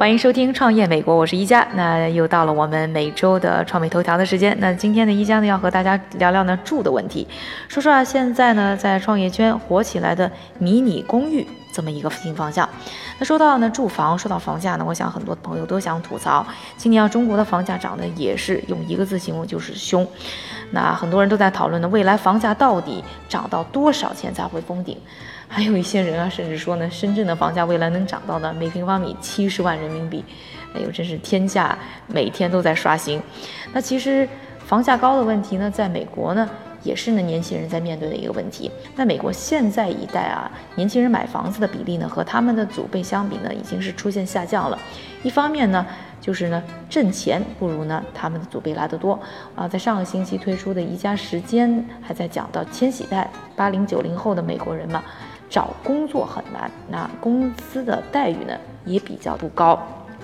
欢迎收听创业美国，我是一加。那又到了我们每周的创美头条的时间。那今天的一加呢，要和大家聊聊呢住的问题。说说啊，现在呢在创业圈火起来的迷你公寓这么一个新方向。那说到呢住房，说到房价呢，我想很多朋友都想吐槽，今年啊中国的房价涨得也是用一个字形容就是凶。那很多人都在讨论呢，未来房价到底涨到多少钱才会封顶？还有一些人啊，甚至说呢，深圳的房价未来能涨到呢每平方米七十万人民币，哎呦，真是天价，每天都在刷新。那其实房价高的问题呢，在美国呢，也是呢年轻人在面对的一个问题。那美国现在一代啊，年轻人买房子的比例呢，和他们的祖辈相比呢，已经是出现下降了。一方面呢，就是呢挣钱不如呢他们的祖辈来得多啊。在上个星期推出的宜家时间还在讲到千禧代八零九零后的美国人嘛。找工作很难，那工资的待遇呢也比较不高。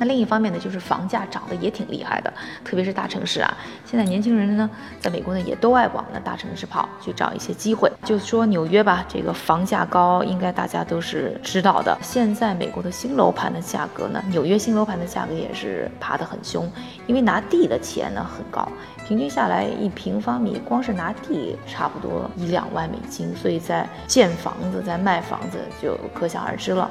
那另一方面呢，就是房价涨得也挺厉害的，特别是大城市啊。现在年轻人呢，在美国呢也都爱往那大城市跑，去找一些机会。就说纽约吧，这个房价高，应该大家都是知道的。现在美国的新楼盘的价格呢，纽约新楼盘的价格也是爬得很凶，因为拿地的钱呢很高，平均下来一平方米，光是拿地差不多一两万美金，所以在建房子、在卖房子就可想而知了。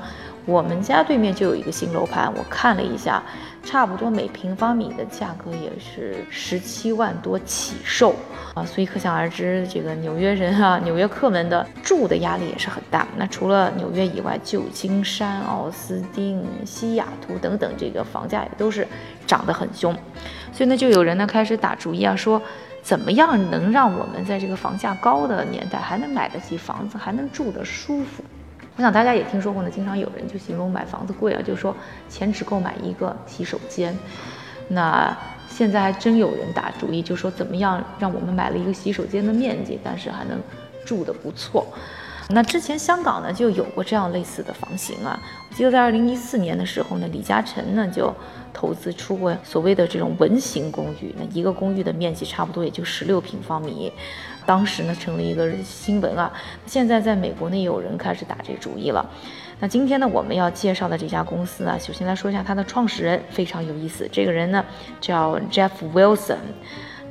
我们家对面就有一个新楼盘，我看了一下，差不多每平方米的价格也是十七万多起售啊，所以可想而知，这个纽约人啊，纽约客们的住的压力也是很大。那除了纽约以外，旧金山、奥斯汀、西雅图等等，这个房价也都是涨得很凶。所以呢，就有人呢开始打主意啊，说怎么样能让我们在这个房价高的年代还能买得起房子，还能住得舒服。我想大家也听说过呢，经常有人就形容买房子贵啊，就说钱只够买一个洗手间。那现在还真有人打主意，就说怎么样让我们买了一个洗手间的面积，但是还能住得不错。那之前香港呢就有过这样类似的房型啊，我记得在二零一四年的时候呢，李嘉诚呢就投资出过所谓的这种文型公寓，那一个公寓的面积差不多也就十六平方米，当时呢成了一个新闻啊。现在在美国呢也有人开始打这主意了。那今天呢我们要介绍的这家公司啊，首先来说一下它的创始人非常有意思，这个人呢叫 Jeff Wilson。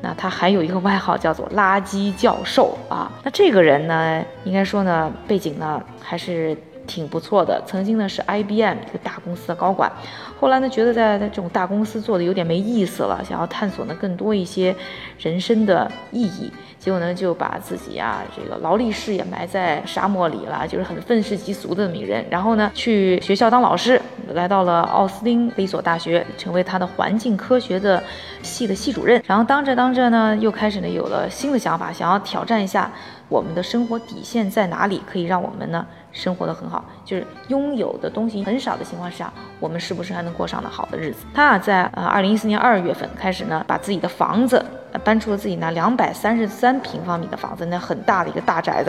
那他还有一个外号叫做“垃圾教授”啊。那这个人呢，应该说呢，背景呢还是挺不错的。曾经呢是 IBM 这个大公司的高管，后来呢觉得在这种大公司做的有点没意思了，想要探索呢更多一些人生的意义。结果呢就把自己啊这个劳力士也埋在沙漠里了，就是很愤世嫉俗的名人。然后呢去学校当老师，来到了奥斯汀的一所大学，成为他的环境科学的系的系主任。然后当着当着呢，又开始呢有了新的想法，想要挑战一下我们的生活底线在哪里，可以让我们呢生活的很好。就是拥有的东西很少的情况下，我们是不是还能过上的好的日子？他啊在呃二零一四年二月份开始呢，把自己的房子。搬出了自己那两百三十三平方米的房子，那很大的一个大宅子，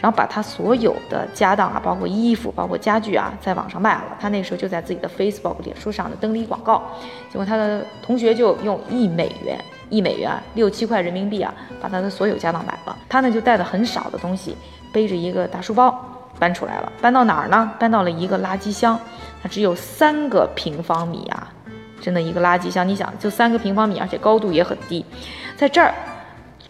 然后把他所有的家当啊，包括衣服、包括家具啊，在网上卖了。他那时候就在自己的 Facebook 脸书上的登了一广告，结果他的同学就用一美元，一美元六七块人民币啊，把他的所有家当买了。他呢就带了很少的东西，背着一个大书包搬出来了。搬到哪儿呢？搬到了一个垃圾箱，它只有三个平方米啊。真的一个垃圾箱，你想就三个平方米，而且高度也很低，在这儿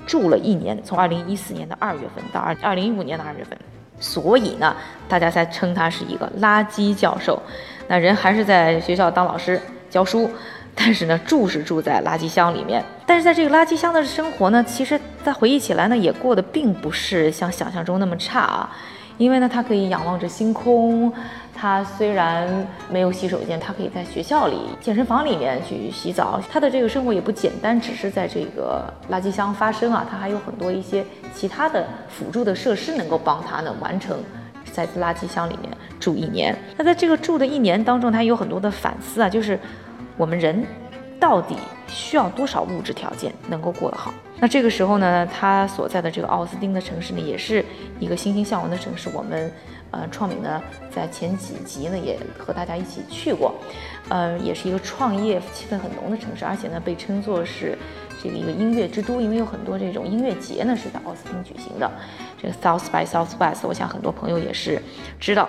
住了一年，从二零一四年的二月份到二二零一五年的二月份，所以呢，大家才称他是一个垃圾教授。那人还是在学校当老师教书，但是呢，住是住在垃圾箱里面。但是在这个垃圾箱的生活呢，其实他回忆起来呢，也过得并不是像想象中那么差啊。因为呢，他可以仰望着星空。他虽然没有洗手间，他可以在学校里健身房里面去洗澡。他的这个生活也不简单，只是在这个垃圾箱发生啊，他还有很多一些其他的辅助的设施能够帮他呢完成在垃圾箱里面住一年。那在这个住的一年当中，他有很多的反思啊，就是我们人到底需要多少物质条件能够过得好？那这个时候呢，他所在的这个奥斯汀的城市呢，也是一个欣欣向荣的城市。我们。呃，创美呢，在前几集呢也和大家一起去过，呃，也是一个创业气氛很浓的城市，而且呢被称作是这个一个音乐之都，因为有很多这种音乐节呢是在奥斯汀举行的。这个 South by Southwest，我想很多朋友也是知道。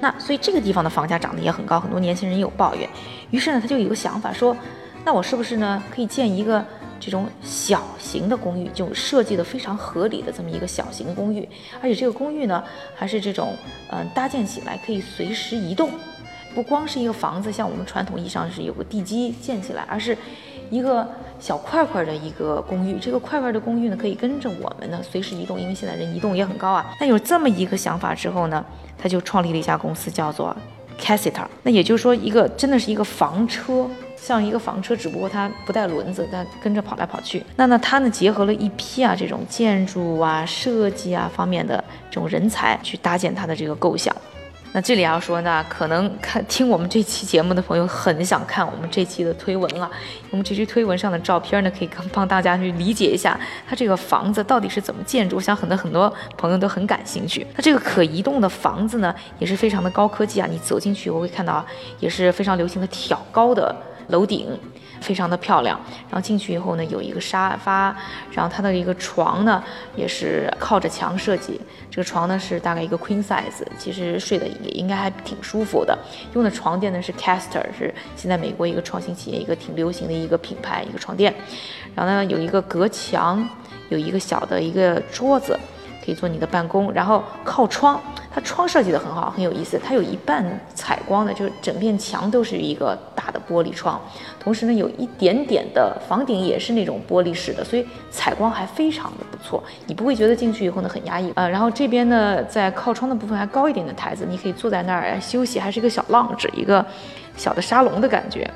那所以这个地方的房价涨得也很高，很多年轻人有抱怨。于是呢，他就有个想法说，那我是不是呢可以建一个这种小型的公寓，就设计的非常合理的这么一个小型公寓，而且这个公寓呢还是这种嗯搭建起来可以随时移动，不光是一个房子，像我们传统意义上是有个地基建起来，而是一个。小块块的一个公寓，这个块块的公寓呢，可以跟着我们呢随时移动，因为现在人移动也很高啊。那有这么一个想法之后呢，他就创立了一家公司，叫做 Cassiter。那也就是说，一个真的是一个房车，像一个房车，只不过它不带轮子，它跟着跑来跑去。那呢，它呢结合了一批啊这种建筑啊设计啊方面的这种人才，去搭建它的这个构想。那这里要说呢，可能看听我们这期节目的朋友很想看我们这期的推文了。我们这期推文上的照片呢，可以帮大家去理解一下它这个房子到底是怎么建筑。我想很多很多朋友都很感兴趣。那这个可移动的房子呢，也是非常的高科技啊。你走进去，我会看到啊，也是非常流行的挑高的楼顶。非常的漂亮，然后进去以后呢，有一个沙发，然后它的一个床呢也是靠着墙设计。这个床呢是大概一个 queen size，其实睡的也应该还挺舒服的。用的床垫呢是 Caster，是现在美国一个创新企业，一个挺流行的一个品牌，一个床垫。然后呢有一个隔墙，有一个小的一个桌子。可以做你的办公，然后靠窗，它窗设计的很好，很有意思。它有一半采光的，就是整片墙都是一个大的玻璃窗，同时呢，有一点点的房顶也是那种玻璃式的，所以采光还非常的不错。你不会觉得进去以后呢很压抑呃，然后这边呢，在靠窗的部分还高一点的台子，你可以坐在那儿休息，还是一个小浪子一个小的沙龙的感觉。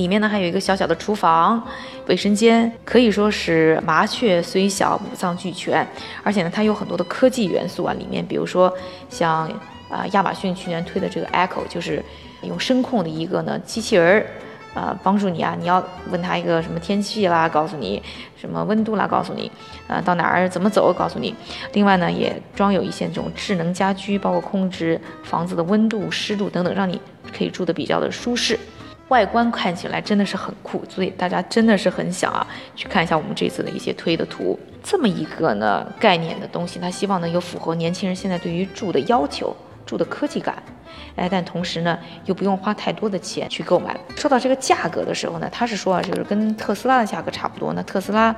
里面呢还有一个小小的厨房、卫生间，可以说是麻雀虽小，五脏俱全。而且呢，它有很多的科技元素啊，里面比如说像啊亚马逊去年推的这个 Echo，就是用声控的一个呢机器人儿，啊帮助你啊，你要问他一个什么天气啦，告诉你什么温度啦，告诉你啊到哪儿怎么走，告诉你。另外呢，也装有一些这种智能家居，包括控制房子的温度、湿度等等，让你可以住得比较的舒适。外观看起来真的是很酷，所以大家真的是很想啊去看一下我们这次的一些推的图。这么一个呢概念的东西，它希望呢有符合年轻人现在对于住的要求，住的科技感，哎，但同时呢又不用花太多的钱去购买。说到这个价格的时候呢，他是说啊，就是跟特斯拉的价格差不多。那特斯拉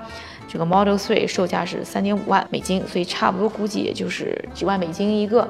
这个 Model 3售价是三点五万美金，所以差不多估计也就是几万美金一个，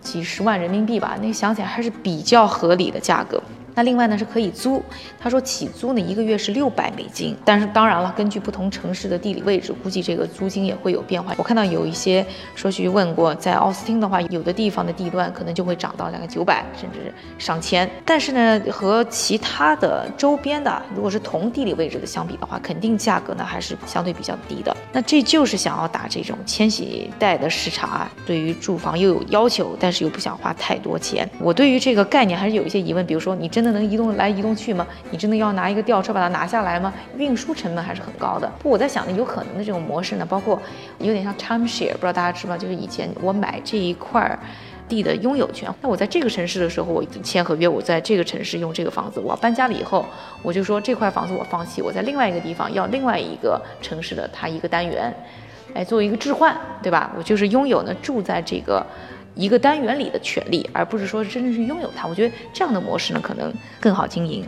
几十万人民币吧。那想起来还是比较合理的价格。那另外呢是可以租，他说起租呢一个月是六百美金，但是当然了，根据不同城市的地理位置，估计这个租金也会有变化。我看到有一些说去问过，在奥斯汀的话，有的地方的地段可能就会涨到大概九百甚至上千，但是呢和其他的周边的，如果是同地理位置的相比的话，肯定价格呢还是相对比较低的。那这就是想要打这种千禧代的市场啊，对于住房又有要求，但是又不想花太多钱。我对于这个概念还是有一些疑问，比如说你真。那能移动来移动去吗？你真的要拿一个吊车把它拿下来吗？运输成本还是很高的。不，我在想呢，有可能的这种模式呢，包括有点像 timeshare，不知道大家知不知道？就是以前我买这一块地的拥有权，那我在这个城市的时候，我签合约，我在这个城市用这个房子，我搬家了以后，我就说这块房子我放弃，我在另外一个地方要另外一个城市的它一个单元，来做一个置换，对吧？我就是拥有呢住在这个。一个单元里的权利，而不是说真正是拥有它。我觉得这样的模式呢，可能更好经营。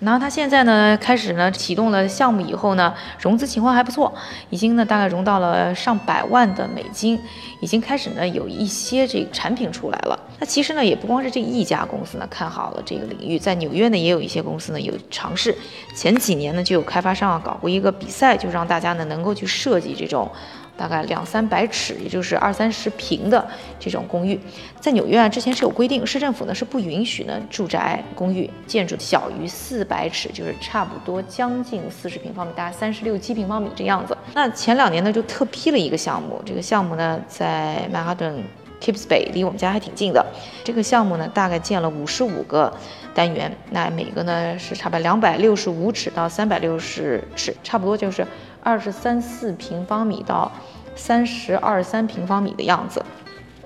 然后他现在呢，开始呢启动了项目以后呢，融资情况还不错，已经呢大概融到了上百万的美金，已经开始呢有一些这个产品出来了。那其实呢也不光是这一家公司呢看好了这个领域，在纽约呢也有一些公司呢有尝试。前几年呢就有开发商啊搞过一个比赛，就让大家呢能够去设计这种。大概两三百尺，也就是二三十平的这种公寓，在纽约啊，之前是有规定，市政府呢是不允许呢住宅公寓建筑小于四百尺，就是差不多将近四十平方米，大概三十六七平方米这样子。那前两年呢就特批了一个项目，这个项目呢在曼哈顿 Kips Bay，离我们家还挺近的。这个项目呢大概建了五十五个单元，那每个呢是差不多两百六十五尺到三百六十尺，差不多就是。二十三四平方米到三十二三平方米的样子，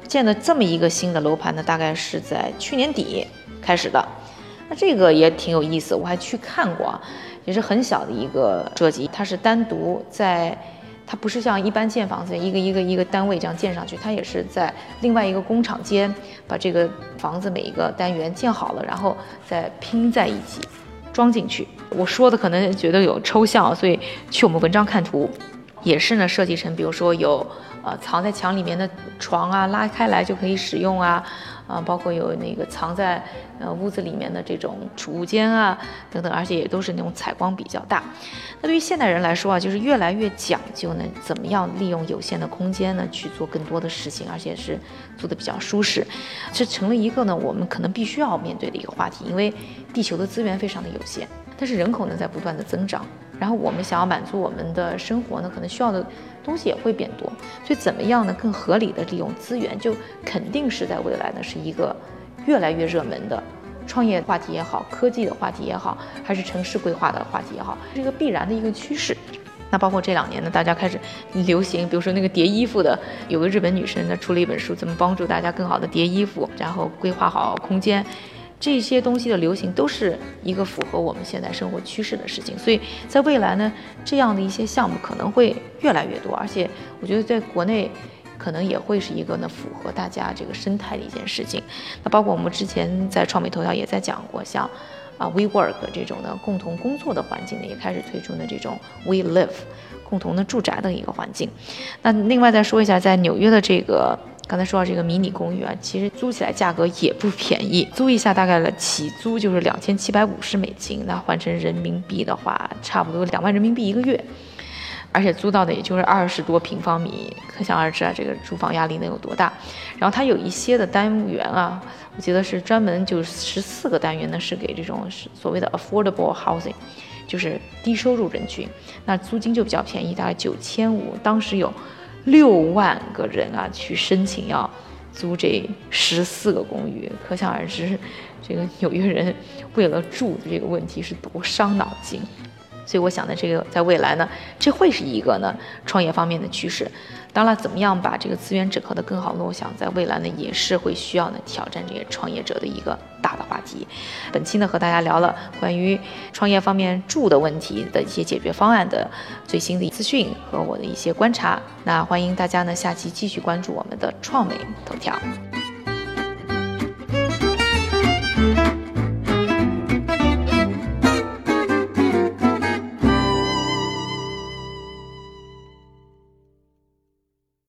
建的这么一个新的楼盘呢，大概是在去年底开始的。那这个也挺有意思，我还去看过，也是很小的一个设计，它是单独在它不是像一般建房子一个一个一个单位这样建上去，它也是在另外一个工厂间把这个房子每一个单元建好了，然后再拼在一起装进去。我说的可能觉得有抽象，所以去我们文章看图，也是呢设计成，比如说有呃藏在墙里面的床啊，拉开来就可以使用啊。啊，包括有那个藏在呃屋子里面的这种储物间啊，等等，而且也都是那种采光比较大。那对于现代人来说啊，就是越来越讲究呢，怎么样利用有限的空间呢去做更多的事情，而且是做的比较舒适，这成了一个呢我们可能必须要面对的一个话题，因为地球的资源非常的有限，但是人口呢在不断的增长。然后我们想要满足我们的生活呢，可能需要的东西也会变多，所以怎么样呢？更合理的利用资源，就肯定是在未来呢是一个越来越热门的创业话题也好，科技的话题也好，还是城市规划的话题也好，是一个必然的一个趋势。那包括这两年呢，大家开始流行，比如说那个叠衣服的，有个日本女生呢出了一本书，怎么帮助大家更好的叠衣服，然后规划好空间。这些东西的流行都是一个符合我们现在生活趋势的事情，所以在未来呢，这样的一些项目可能会越来越多，而且我觉得在国内可能也会是一个呢符合大家这个生态的一件事情。那包括我们之前在创美头条也在讲过，像啊 WeWork 这种的共同工作的环境呢，也开始推出呢这种 We Live 共同的住宅的一个环境。那另外再说一下，在纽约的这个。刚才说到这个迷你公寓啊，其实租起来价格也不便宜，租一下大概的起租就是两千七百五十美金，那换成人民币的话，差不多两万人民币一个月，而且租到的也就是二十多平方米，可想而知啊，这个住房压力能有多大。然后它有一些的单元啊，我记得是专门就十四个单元呢，是给这种所谓的 affordable housing，就是低收入人群，那租金就比较便宜，大概九千五，当时有。六万个人啊，去申请要租这十四个公寓，可想而知，这个纽约人为了住这个问题是多伤脑筋。所以我想呢，这个在未来呢，这会是一个呢创业方面的趋势。当然，怎么样把这个资源整合的更好呢？我想在未来呢，也是会需要呢挑战这些创业者的一个大的话题。本期呢，和大家聊了关于创业方面住的问题的一些解决方案的最新的资讯和我的一些观察。那欢迎大家呢，下期继续关注我们的创美头条。